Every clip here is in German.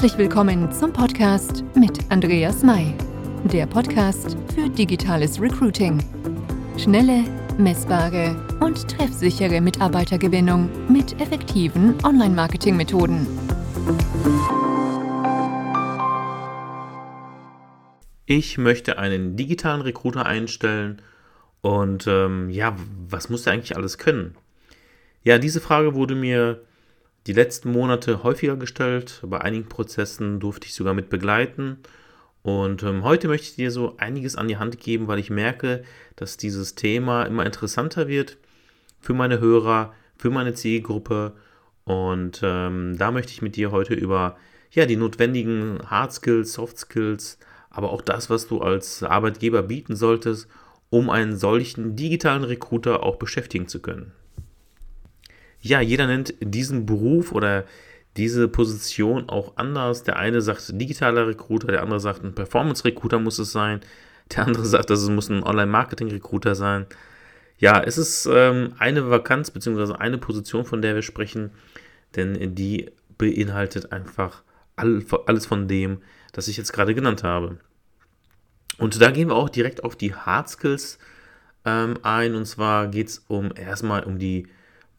Herzlich willkommen zum Podcast mit Andreas May, der Podcast für digitales Recruiting. Schnelle, messbare und treffsichere Mitarbeitergewinnung mit effektiven Online-Marketing-Methoden. Ich möchte einen digitalen Recruiter einstellen und ähm, ja, was muss der eigentlich alles können? Ja, diese Frage wurde mir die letzten Monate häufiger gestellt. Bei einigen Prozessen durfte ich sogar mit begleiten. Und ähm, heute möchte ich dir so einiges an die Hand geben, weil ich merke, dass dieses Thema immer interessanter wird für meine Hörer, für meine Zielgruppe. Und ähm, da möchte ich mit dir heute über ja, die notwendigen Hard Skills, Soft Skills, aber auch das, was du als Arbeitgeber bieten solltest, um einen solchen digitalen Recruiter auch beschäftigen zu können ja, jeder nennt diesen Beruf oder diese Position auch anders. Der eine sagt digitaler Recruiter, der andere sagt ein Performance Recruiter muss es sein, der andere sagt, dass es muss ein Online-Marketing Recruiter sein. Ja, es ist ähm, eine Vakanz bzw. eine Position, von der wir sprechen, denn die beinhaltet einfach all, alles von dem, das ich jetzt gerade genannt habe. Und da gehen wir auch direkt auf die Hard Skills ähm, ein. Und zwar geht es um erstmal um die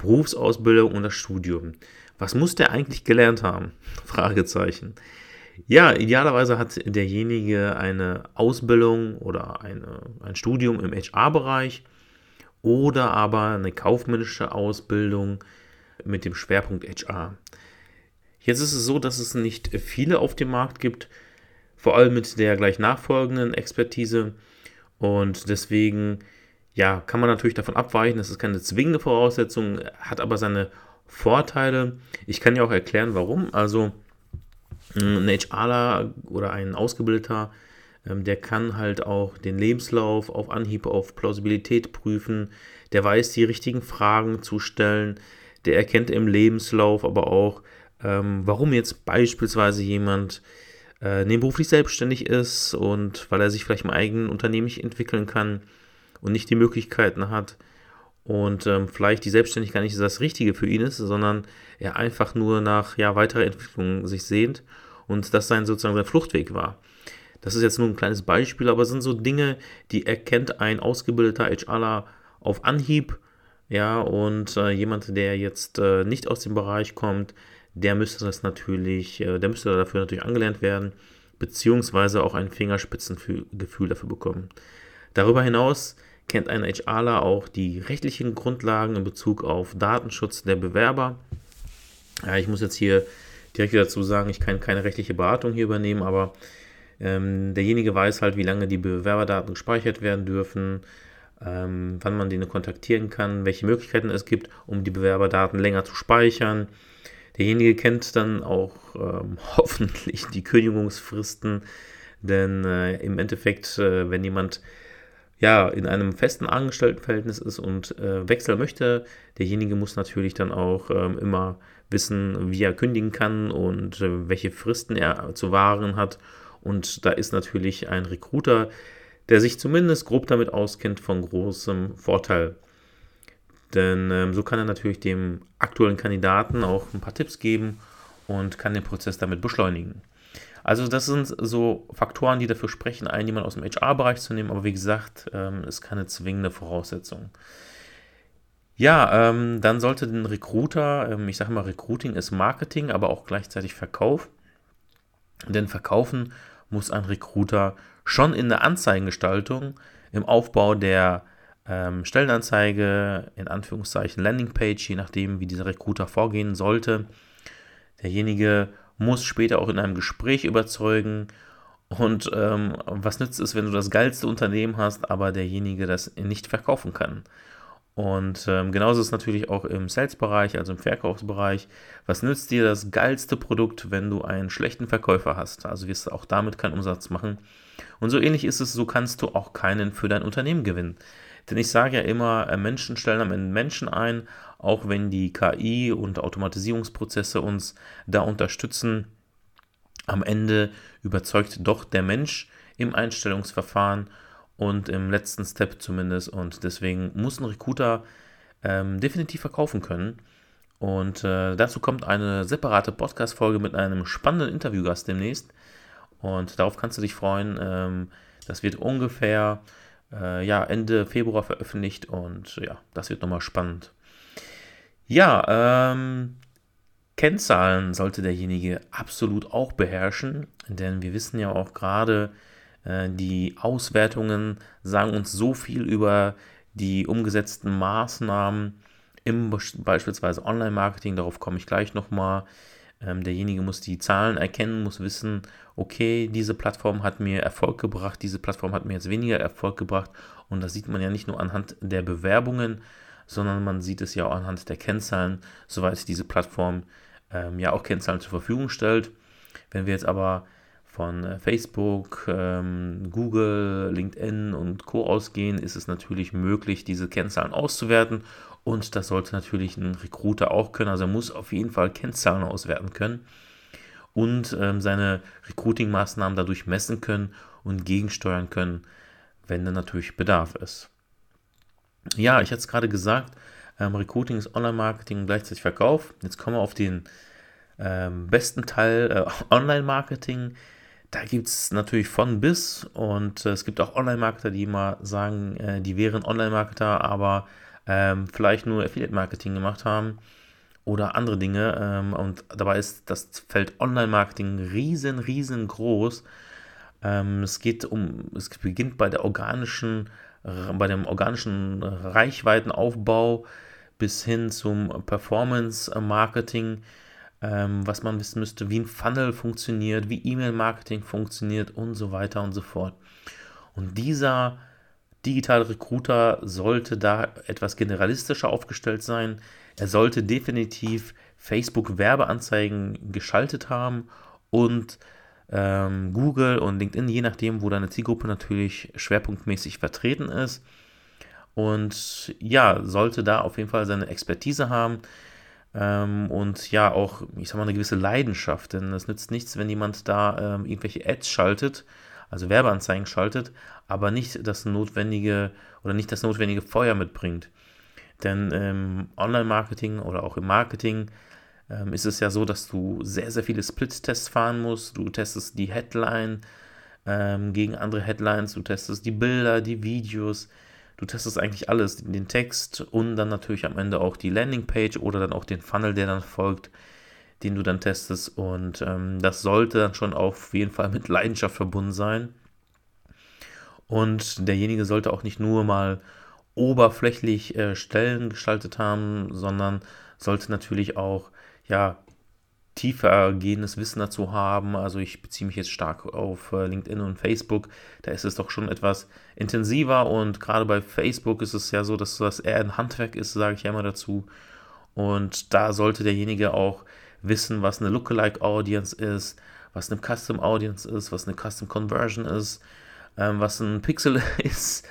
Berufsausbildung und das Studium. Was muss der eigentlich gelernt haben? Fragezeichen. Ja, idealerweise hat derjenige eine Ausbildung oder eine, ein Studium im HR-Bereich oder aber eine kaufmännische Ausbildung mit dem Schwerpunkt HR. Jetzt ist es so, dass es nicht viele auf dem Markt gibt, vor allem mit der gleich nachfolgenden Expertise und deswegen ja, kann man natürlich davon abweichen, das ist keine zwingende Voraussetzung, hat aber seine Vorteile. Ich kann ja auch erklären, warum. Also ein HRler oder ein Ausgebildeter, ähm, der kann halt auch den Lebenslauf auf Anhieb auf Plausibilität prüfen, der weiß die richtigen Fragen zu stellen, der erkennt im Lebenslauf aber auch, ähm, warum jetzt beispielsweise jemand äh, nebenberuflich selbstständig ist und weil er sich vielleicht im eigenen Unternehmen nicht entwickeln kann und nicht die Möglichkeiten hat und ähm, vielleicht die Selbstständigkeit nicht das Richtige für ihn ist, sondern er einfach nur nach ja, weiterer Entwicklung sich sehnt und das sein sozusagen sein Fluchtweg war. Das ist jetzt nur ein kleines Beispiel, aber es sind so Dinge, die erkennt ein ausgebildeter HRler auf Anhieb, ja, und äh, jemand, der jetzt äh, nicht aus dem Bereich kommt, der müsste das natürlich, äh, der müsste dafür natürlich angelernt werden, beziehungsweise auch ein Fingerspitzengefühl dafür bekommen. Darüber hinaus kennt ein HRler auch die rechtlichen Grundlagen in Bezug auf Datenschutz der Bewerber. Ja, ich muss jetzt hier direkt dazu sagen, ich kann keine rechtliche Beratung hier übernehmen, aber ähm, derjenige weiß halt, wie lange die Bewerberdaten gespeichert werden dürfen, ähm, wann man den kontaktieren kann, welche Möglichkeiten es gibt, um die Bewerberdaten länger zu speichern. Derjenige kennt dann auch ähm, hoffentlich die Kündigungsfristen, denn äh, im Endeffekt, äh, wenn jemand ja, in einem festen Angestelltenverhältnis ist und äh, wechseln möchte, derjenige muss natürlich dann auch ähm, immer wissen, wie er kündigen kann und äh, welche Fristen er zu wahren hat. Und da ist natürlich ein Recruiter, der sich zumindest grob damit auskennt, von großem Vorteil. Denn ähm, so kann er natürlich dem aktuellen Kandidaten auch ein paar Tipps geben und kann den Prozess damit beschleunigen. Also das sind so Faktoren, die dafür sprechen, einen jemand aus dem HR-Bereich zu nehmen, aber wie gesagt, ähm, ist keine zwingende Voraussetzung. Ja, ähm, dann sollte den Recruiter, ähm, ich sage mal, Recruiting ist Marketing, aber auch gleichzeitig Verkauf. Denn verkaufen muss ein Recruiter schon in der Anzeigengestaltung, im Aufbau der ähm, Stellenanzeige, in Anführungszeichen Landingpage, je nachdem, wie dieser Recruiter vorgehen sollte. Derjenige muss später auch in einem Gespräch überzeugen. Und ähm, was nützt es, wenn du das geilste Unternehmen hast, aber derjenige das nicht verkaufen kann? Und ähm, genauso ist es natürlich auch im Sales-Bereich, also im Verkaufsbereich. Was nützt dir das geilste Produkt, wenn du einen schlechten Verkäufer hast? Also wirst du auch damit keinen Umsatz machen. Und so ähnlich ist es, so kannst du auch keinen für dein Unternehmen gewinnen. Denn ich sage ja immer, äh, Menschen stellen am Ende Menschen ein, auch wenn die KI und Automatisierungsprozesse uns da unterstützen. Am Ende überzeugt doch der Mensch im Einstellungsverfahren und im letzten Step zumindest. Und deswegen muss ein Recruiter ähm, definitiv verkaufen können. Und äh, dazu kommt eine separate Podcast-Folge mit einem spannenden Interviewgast demnächst. Und darauf kannst du dich freuen. Ähm, das wird ungefähr äh, ja, Ende Februar veröffentlicht und ja, das wird nochmal spannend. Ja, ähm, Kennzahlen sollte derjenige absolut auch beherrschen, denn wir wissen ja auch gerade, äh, die Auswertungen sagen uns so viel über die umgesetzten Maßnahmen im beispielsweise Online-Marketing, darauf komme ich gleich nochmal. Ähm, derjenige muss die Zahlen erkennen, muss wissen, okay, diese Plattform hat mir Erfolg gebracht, diese Plattform hat mir jetzt weniger Erfolg gebracht. Und das sieht man ja nicht nur anhand der Bewerbungen, sondern man sieht es ja auch anhand der Kennzahlen, soweit diese Plattform ähm, ja auch Kennzahlen zur Verfügung stellt. Wenn wir jetzt aber von äh, Facebook, ähm, Google, LinkedIn und Co ausgehen, ist es natürlich möglich, diese Kennzahlen auszuwerten. Und das sollte natürlich ein Recruiter auch können. Also er muss auf jeden Fall Kennzahlen auswerten können und ähm, seine Recruiting-Maßnahmen dadurch messen können und gegensteuern können, wenn dann natürlich Bedarf ist. Ja, ich hatte es gerade gesagt, ähm, Recruiting ist Online-Marketing und gleichzeitig Verkauf. Jetzt kommen wir auf den ähm, besten Teil äh, Online-Marketing. Da gibt es natürlich von bis und äh, es gibt auch Online-Marketer, die immer sagen, äh, die wären Online-Marketer, aber ähm, vielleicht nur Affiliate-Marketing gemacht haben oder andere Dinge. Ähm, und dabei ist das Feld Online-Marketing riesen, riesengroß. Ähm, es geht um, es beginnt bei der organischen, bei dem organischen Reichweitenaufbau bis hin zum Performance-Marketing ähm, was man wissen müsste, wie ein Funnel funktioniert, wie E-Mail-Marketing funktioniert und so weiter und so fort. Und dieser digitale Recruiter sollte da etwas generalistischer aufgestellt sein. Er sollte definitiv Facebook-Werbeanzeigen geschaltet haben und ähm, Google und LinkedIn, je nachdem, wo deine Zielgruppe natürlich schwerpunktmäßig vertreten ist. Und ja, sollte da auf jeden Fall seine Expertise haben. Ähm, und ja, auch, ich sag mal, eine gewisse Leidenschaft, denn es nützt nichts, wenn jemand da ähm, irgendwelche Ads schaltet, also Werbeanzeigen schaltet, aber nicht das notwendige oder nicht das notwendige Feuer mitbringt. Denn im ähm, Online-Marketing oder auch im Marketing ähm, ist es ja so, dass du sehr, sehr viele Split-Tests fahren musst. Du testest die Headline ähm, gegen andere Headlines, du testest die Bilder, die Videos, Du testest eigentlich alles, den Text und dann natürlich am Ende auch die Landingpage oder dann auch den Funnel, der dann folgt, den du dann testest. Und ähm, das sollte dann schon auf jeden Fall mit Leidenschaft verbunden sein. Und derjenige sollte auch nicht nur mal oberflächlich äh, Stellen gestaltet haben, sondern sollte natürlich auch ja tiefergehendes Wissen dazu haben. Also ich beziehe mich jetzt stark auf äh, LinkedIn und Facebook. Da ist es doch schon etwas intensiver und gerade bei Facebook ist es ja so, dass das eher ein Handwerk ist, sage ich ja immer dazu. Und da sollte derjenige auch wissen, was eine Lookalike Audience ist, was eine Custom Audience ist, was eine Custom Conversion ist, ähm, was ein Pixel ist,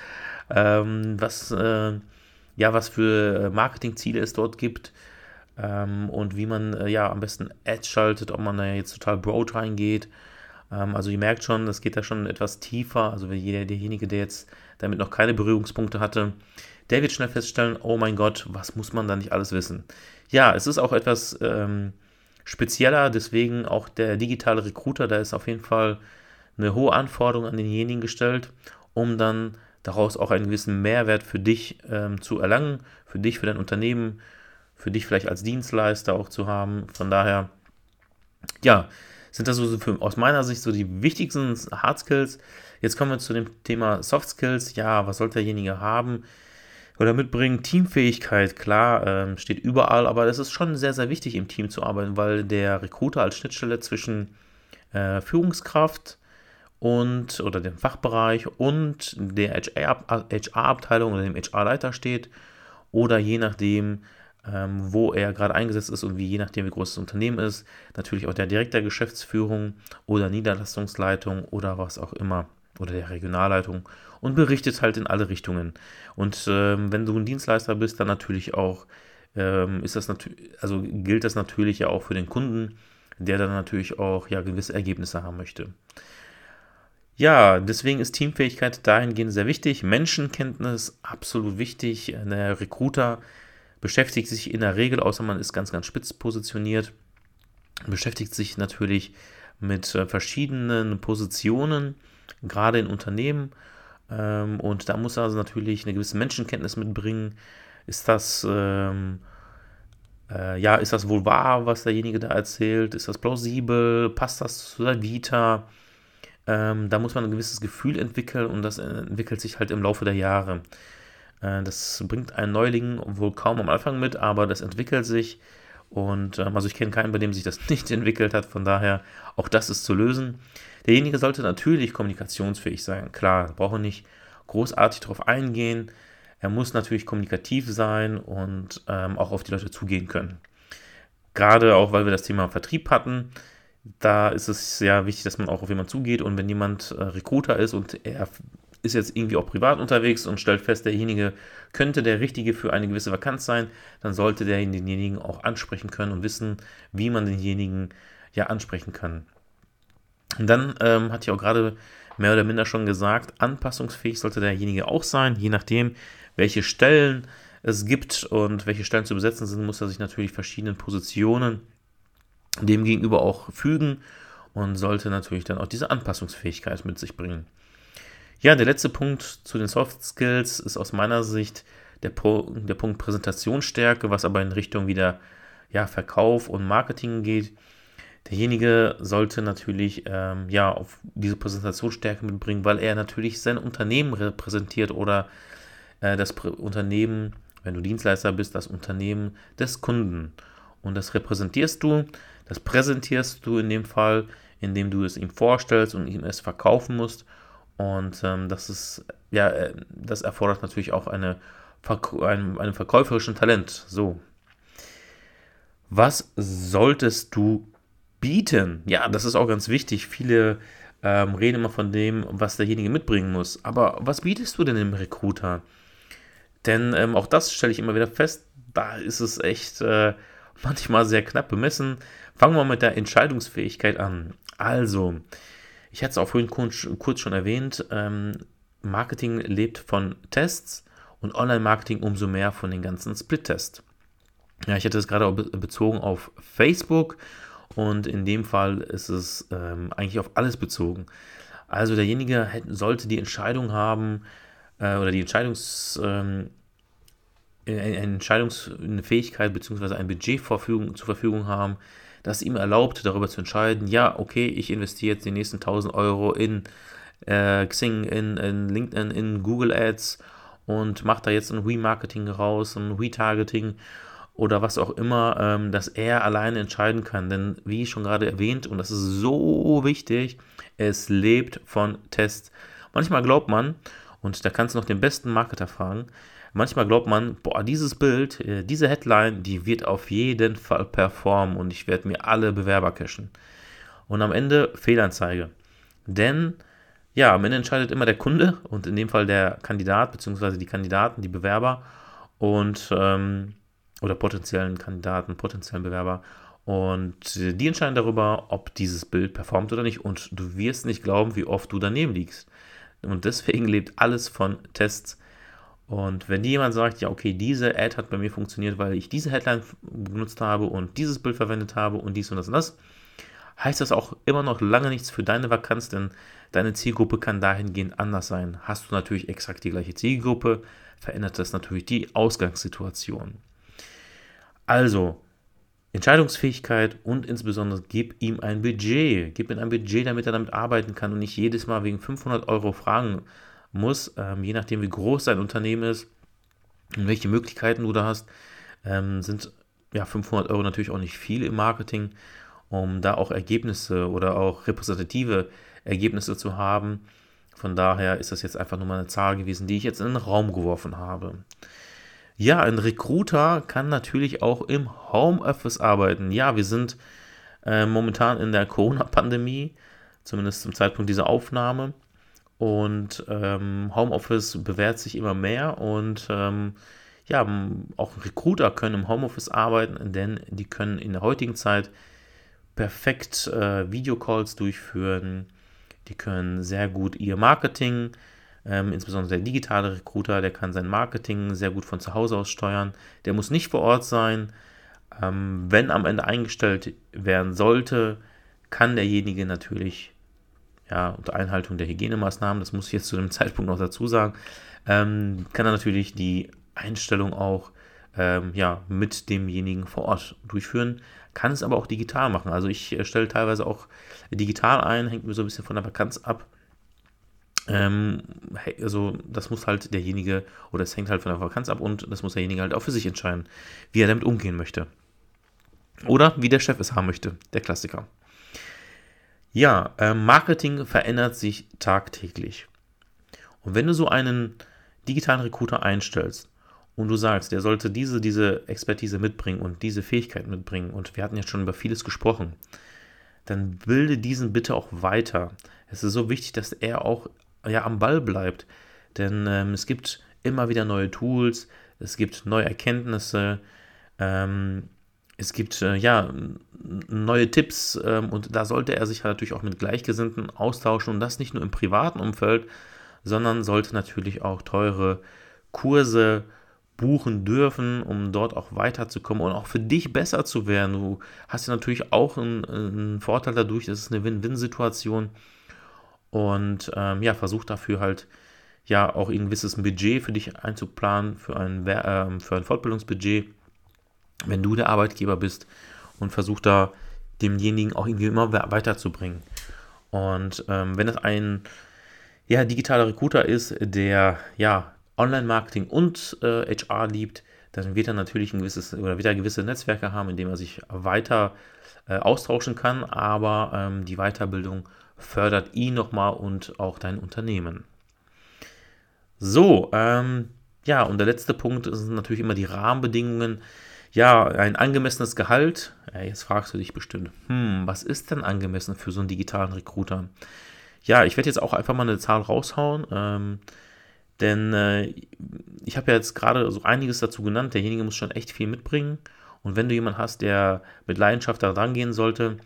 ähm, was, äh, ja, was für Marketingziele es dort gibt ähm, und wie man äh, ja am besten Ads schaltet, ob man da jetzt total broad reingeht. Ähm, also ihr merkt schon, das geht da schon etwas tiefer. Also jeder, derjenige, der jetzt damit noch keine Berührungspunkte hatte, der wird schnell feststellen, oh mein Gott, was muss man da nicht alles wissen? Ja, es ist auch etwas ähm, spezieller, deswegen auch der digitale Recruiter, da ist auf jeden Fall eine hohe Anforderung an denjenigen gestellt, um dann daraus auch einen gewissen Mehrwert für dich ähm, zu erlangen, für dich, für dein Unternehmen, für dich vielleicht als Dienstleister auch zu haben. Von daher, ja, sind das so für, aus meiner Sicht so die wichtigsten Hard Skills. Jetzt kommen wir zu dem Thema Soft Skills. Ja, was sollte derjenige haben oder mitbringen? Teamfähigkeit, klar, ähm, steht überall, aber das ist schon sehr, sehr wichtig im Team zu arbeiten, weil der Recruiter als Schnittstelle zwischen äh, Führungskraft und oder dem Fachbereich und der HR-Abteilung oder dem HR-Leiter steht oder je nachdem, ähm, wo er gerade eingesetzt ist und wie je nachdem, wie groß das Unternehmen ist, natürlich auch der Direktor Geschäftsführung oder Niederlassungsleitung oder was auch immer oder der Regionalleitung und berichtet halt in alle Richtungen. Und ähm, wenn du ein Dienstleister bist, dann natürlich auch ähm, ist das natürlich, also gilt das natürlich ja auch für den Kunden, der dann natürlich auch ja gewisse Ergebnisse haben möchte. Ja, deswegen ist Teamfähigkeit dahingehend sehr wichtig. Menschenkenntnis absolut wichtig. Der Recruiter beschäftigt sich in der Regel, außer man ist ganz, ganz spitz positioniert, beschäftigt sich natürlich mit äh, verschiedenen Positionen, gerade in Unternehmen. Ähm, und da muss er also natürlich eine gewisse Menschenkenntnis mitbringen. Ist das, ähm, äh, ja, ist das wohl wahr, was derjenige da erzählt? Ist das plausibel? Passt das zu der Vita? Ähm, da muss man ein gewisses Gefühl entwickeln und das entwickelt sich halt im Laufe der Jahre. Äh, das bringt ein Neuling wohl kaum am Anfang mit, aber das entwickelt sich. Und ähm, also ich kenne keinen, bei dem sich das nicht entwickelt hat. Von daher, auch das ist zu lösen. Derjenige sollte natürlich kommunikationsfähig sein. Klar, braucht er nicht großartig darauf eingehen. Er muss natürlich kommunikativ sein und ähm, auch auf die Leute zugehen können. Gerade auch, weil wir das Thema Vertrieb hatten, da ist es sehr wichtig, dass man auch auf jemanden zugeht und wenn jemand äh, Recruiter ist und er ist jetzt irgendwie auch privat unterwegs und stellt fest, derjenige könnte der Richtige für eine gewisse Vakanz sein, dann sollte der denjenigen auch ansprechen können und wissen, wie man denjenigen ja ansprechen kann. Und dann ähm, hatte ich auch gerade mehr oder minder schon gesagt, anpassungsfähig sollte derjenige auch sein, je nachdem, welche Stellen es gibt und welche Stellen zu besetzen sind, muss er sich natürlich verschiedenen Positionen dem gegenüber auch fügen und sollte natürlich dann auch diese Anpassungsfähigkeit mit sich bringen. Ja, der letzte Punkt zu den Soft Skills ist aus meiner Sicht der, Pro, der Punkt Präsentationsstärke, was aber in Richtung wieder ja, Verkauf und Marketing geht. Derjenige sollte natürlich ähm, ja auf diese Präsentationsstärke mitbringen, weil er natürlich sein Unternehmen repräsentiert oder äh, das Prä Unternehmen, wenn du Dienstleister bist, das Unternehmen des Kunden. Und das repräsentierst du, das präsentierst du in dem Fall, indem du es ihm vorstellst und ihm es verkaufen musst. Und ähm, das ist, ja, äh, das erfordert natürlich auch eine, einen, einen verkäuferischen Talent. So. Was solltest du bieten? Ja, das ist auch ganz wichtig. Viele ähm, reden immer von dem, was derjenige mitbringen muss. Aber was bietest du denn dem Recruiter? Denn ähm, auch das stelle ich immer wieder fest, da ist es echt äh, manchmal sehr knapp bemessen. Fangen wir mit der Entscheidungsfähigkeit an. Also, ich hatte es auch vorhin kurz, schon erwähnt, ähm, Marketing lebt von Tests und Online-Marketing umso mehr von den ganzen Split-Tests. Ja, ich hatte es gerade bezogen auf Facebook und in dem Fall ist es ähm, eigentlich auf alles bezogen. Also derjenige hätte, sollte die Entscheidung haben äh, oder die Entscheidungs, ähm, eine Entscheidungsfähigkeit bzw. ein Budget zur Verfügung haben, das ihm erlaubt, darüber zu entscheiden, ja, okay, ich investiere jetzt die nächsten 1000 Euro in äh, Xing, in, in, LinkedIn, in Google Ads und mache da jetzt ein Remarketing raus, ein Retargeting oder was auch immer, ähm, dass er alleine entscheiden kann. Denn wie schon gerade erwähnt, und das ist so wichtig, es lebt von Tests. Manchmal glaubt man, und da kannst du noch den besten Marketer fragen, manchmal glaubt man, boah, dieses Bild, äh, diese Headline, die wird auf jeden Fall performen und ich werde mir alle Bewerber cashen. Und am Ende Fehlanzeige. Denn ja, am Ende entscheidet immer der Kunde und in dem Fall der Kandidat bzw. die Kandidaten, die Bewerber und ähm, oder potenziellen Kandidaten, potenziellen Bewerber. Und die entscheiden darüber, ob dieses Bild performt oder nicht. Und du wirst nicht glauben, wie oft du daneben liegst. Und deswegen lebt alles von Tests. Und wenn dir jemand sagt, ja, okay, diese Ad hat bei mir funktioniert, weil ich diese Headline benutzt habe und dieses Bild verwendet habe und dies und das und das, heißt das auch immer noch lange nichts für deine Vakanz, denn deine Zielgruppe kann dahingehend anders sein. Hast du natürlich exakt die gleiche Zielgruppe, verändert das natürlich die Ausgangssituation. Also, Entscheidungsfähigkeit und insbesondere gib ihm ein Budget. Gib ihm ein Budget, damit er damit arbeiten kann und nicht jedes Mal wegen 500 Euro fragen muss, ähm, je nachdem wie groß dein Unternehmen ist und welche Möglichkeiten du da hast, ähm, sind ja 500 Euro natürlich auch nicht viel im Marketing, um da auch Ergebnisse oder auch repräsentative Ergebnisse zu haben. Von daher ist das jetzt einfach nur mal eine Zahl gewesen, die ich jetzt in den Raum geworfen habe. Ja, ein Recruiter kann natürlich auch im Homeoffice arbeiten. Ja, wir sind äh, momentan in der Corona-Pandemie, zumindest zum Zeitpunkt dieser Aufnahme. Und ähm, Homeoffice bewährt sich immer mehr und ähm, ja, auch Recruiter können im Homeoffice arbeiten, denn die können in der heutigen Zeit perfekt äh, Videocalls durchführen. Die können sehr gut ihr Marketing Ähm, insbesondere der digitale Recruiter, der kann sein Marketing sehr gut von zu Hause aus steuern. Der muss nicht vor Ort sein. Ähm, wenn am Ende eingestellt werden sollte, kann derjenige natürlich ja, unter Einhaltung der Hygienemaßnahmen, das muss ich jetzt zu dem Zeitpunkt noch dazu sagen, ähm, kann er natürlich die Einstellung auch ähm, ja, mit demjenigen vor Ort durchführen, kann es aber auch digital machen. Also ich äh, stelle teilweise auch digital ein, hängt mir so ein bisschen von der Vakanz ab. Ähm, also das muss halt derjenige, oder es hängt halt von der Vakanz ab und das muss derjenige halt auch für sich entscheiden, wie er damit umgehen möchte. Oder wie der Chef es haben möchte, der Klassiker. Ja, äh, Marketing verändert sich tagtäglich. Und wenn du so einen digitalen Recruiter einstellst und du sagst, der sollte diese, diese Expertise mitbringen und diese Fähigkeit mitbringen, und wir hatten ja schon über vieles gesprochen, dann bilde diesen bitte auch weiter. Es ist so wichtig, dass er auch ja, am Ball bleibt, denn ähm, es gibt immer wieder neue Tools, es gibt neue Erkenntnisse, ähm, es gibt äh, ja neue Tipps ähm, und da sollte er sich halt natürlich auch mit Gleichgesinnten austauschen und das nicht nur im privaten Umfeld, sondern sollte natürlich auch teure Kurse buchen dürfen, um dort auch weiterzukommen und auch für dich besser zu werden. Du hast ja natürlich auch einen, einen Vorteil dadurch, das ist eine Win-Win-Situation und ähm, ja, versuch dafür halt ja auch ein gewisses Budget für dich einzuplanen, für ein, äh, für ein Fortbildungsbudget, wenn du der Arbeitgeber bist und versuch da demjenigen auch irgendwie immer weiterzubringen. Und ähm, wenn es ein ja, digitaler Recruiter ist, der ja Online-Marketing und äh, HR liebt, dann wird er natürlich ein gewisses oder wird er gewisse Netzwerke haben, in denen er sich weiter äh, austauschen kann, aber ähm, die Weiterbildung fördert ihn nochmal und auch dein Unternehmen. So, ähm, ja, und der letzte Punkt sind natürlich immer die Rahmenbedingungen. Ja, ein angemessenes Gehalt. Ja, jetzt fragst du dich bestimmt, hm, was ist denn angemessen für so einen digitalen Recruiter? Ja, ich werde jetzt auch einfach mal eine Zahl raushauen, ähm, denn äh, ich habe ja jetzt gerade so einiges dazu genannt. Derjenige muss schon echt viel mitbringen. Und wenn du jemanden hast, der mit Leidenschaft da rangehen sollte,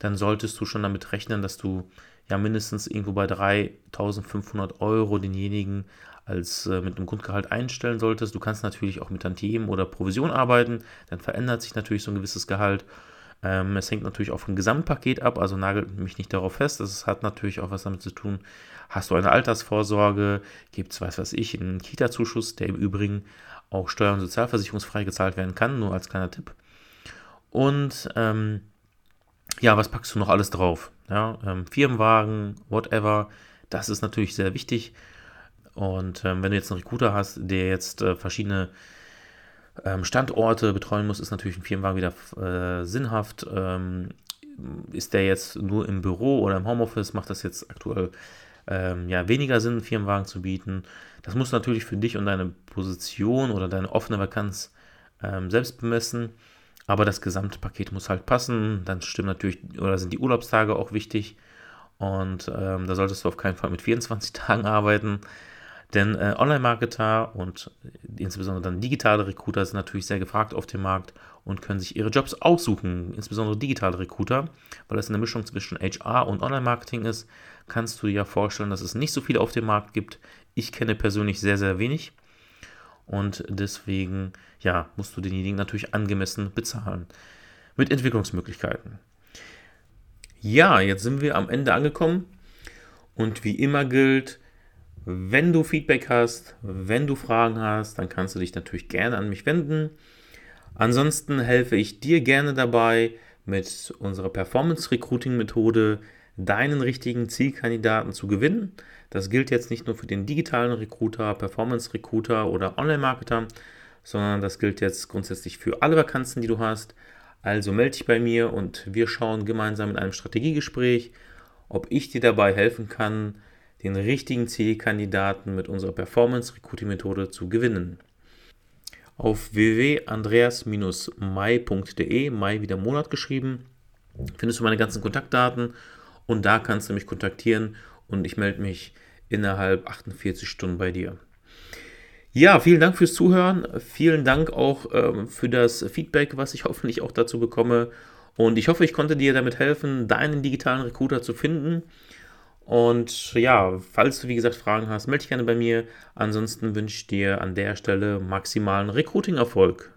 dann solltest du schon damit rechnen, dass du ja mindestens irgendwo bei 3500 Euro denjenigen als äh, mit einem Grundgehalt einstellen solltest. Du kannst natürlich auch mit Tantiemen oder Provision arbeiten, dann verändert sich natürlich so ein gewisses Gehalt. Ähm, es hängt natürlich auch vom Gesamtpaket ab, also nagelt mich nicht darauf fest. Das hat natürlich auch was damit zu tun, hast du eine Altersvorsorge, gibt es, was weiß ich, einen Kita-Zuschuss, der im Übrigen auch steuer- und sozialversicherungsfrei gezahlt werden kann, nur als kleiner Tipp. Und ähm, ja, was packst du noch alles drauf? Ja, ähm, Firmenwagen, whatever, das ist natürlich sehr wichtig. Und ähm, wenn du jetzt einen Recruiter hast, der jetzt äh, verschiedene ähm, Standorte betreuen muss, ist natürlich ein Firmenwagen wieder äh, sinnhaft. Ähm, ist der jetzt nur im Büro oder im Homeoffice, macht das jetzt aktuell ähm, ja, weniger Sinn, einen Firmenwagen zu bieten. Das musst du natürlich für dich und deine Position oder deine offene Vakanz ähm, selbst bemessen. Aber das Gesamtpaket muss halt passen. Dann stimmt natürlich, oder sind die Urlaubstage auch wichtig. Und ähm, da solltest du auf keinen Fall mit 24 Tagen arbeiten. Denn äh, Online-Marketer und insbesondere dann digitale Recruiter sind natürlich sehr gefragt auf dem Markt und können sich ihre Jobs aussuchen, insbesondere digitale Recruiter, weil das eine Mischung zwischen HR und Online-Marketing ist. Kannst du dir ja vorstellen, dass es nicht so viele auf dem Markt gibt. Ich kenne persönlich sehr, sehr wenig und deswegen ja, musst du denjenigen natürlich angemessen bezahlen. Mit Entwicklungsmöglichkeiten. Ja, jetzt sind wir am Ende angekommen und wie immer gilt, wenn du Feedback hast, wenn du Fragen hast, dann kannst du dich natürlich gerne an mich wenden. Ansonsten helfe ich dir gerne dabei, mit unserer Performance Recruiting Methode deinen richtigen Zielkandidaten zu gewinnen. Das gilt jetzt nicht nur für den digitalen Recruiter, Performance Recruiter oder Online-Marketer, sondern das gilt jetzt grundsätzlich für alle Vakanzen, die du hast. Also melde dich bei mir und wir schauen gemeinsam in einem Strategiegespräch, ob ich dir dabei helfen kann, den richtigen Zielkandidaten mit unserer Performance Recruiting Methode zu gewinnen. Auf www.andreas-mai.de, Mai wieder Monat geschrieben, findest du meine ganzen Kontaktdaten und da kannst du mich kontaktieren und ich melde mich innerhalb 48 Stunden bei dir. Ja, vielen Dank fürs Zuhören. Vielen Dank auch ähm, für das Feedback, was ich hoffentlich auch dazu bekomme. Und ich hoffe, ich konnte dir damit helfen, deinen digitalen Recruiter zu finden. Und ja, falls du wie gesagt Fragen hast, melde dich gerne bei mir. Ansonsten wünsche ich dir an der Stelle maximalen Recruiting-Erfolg.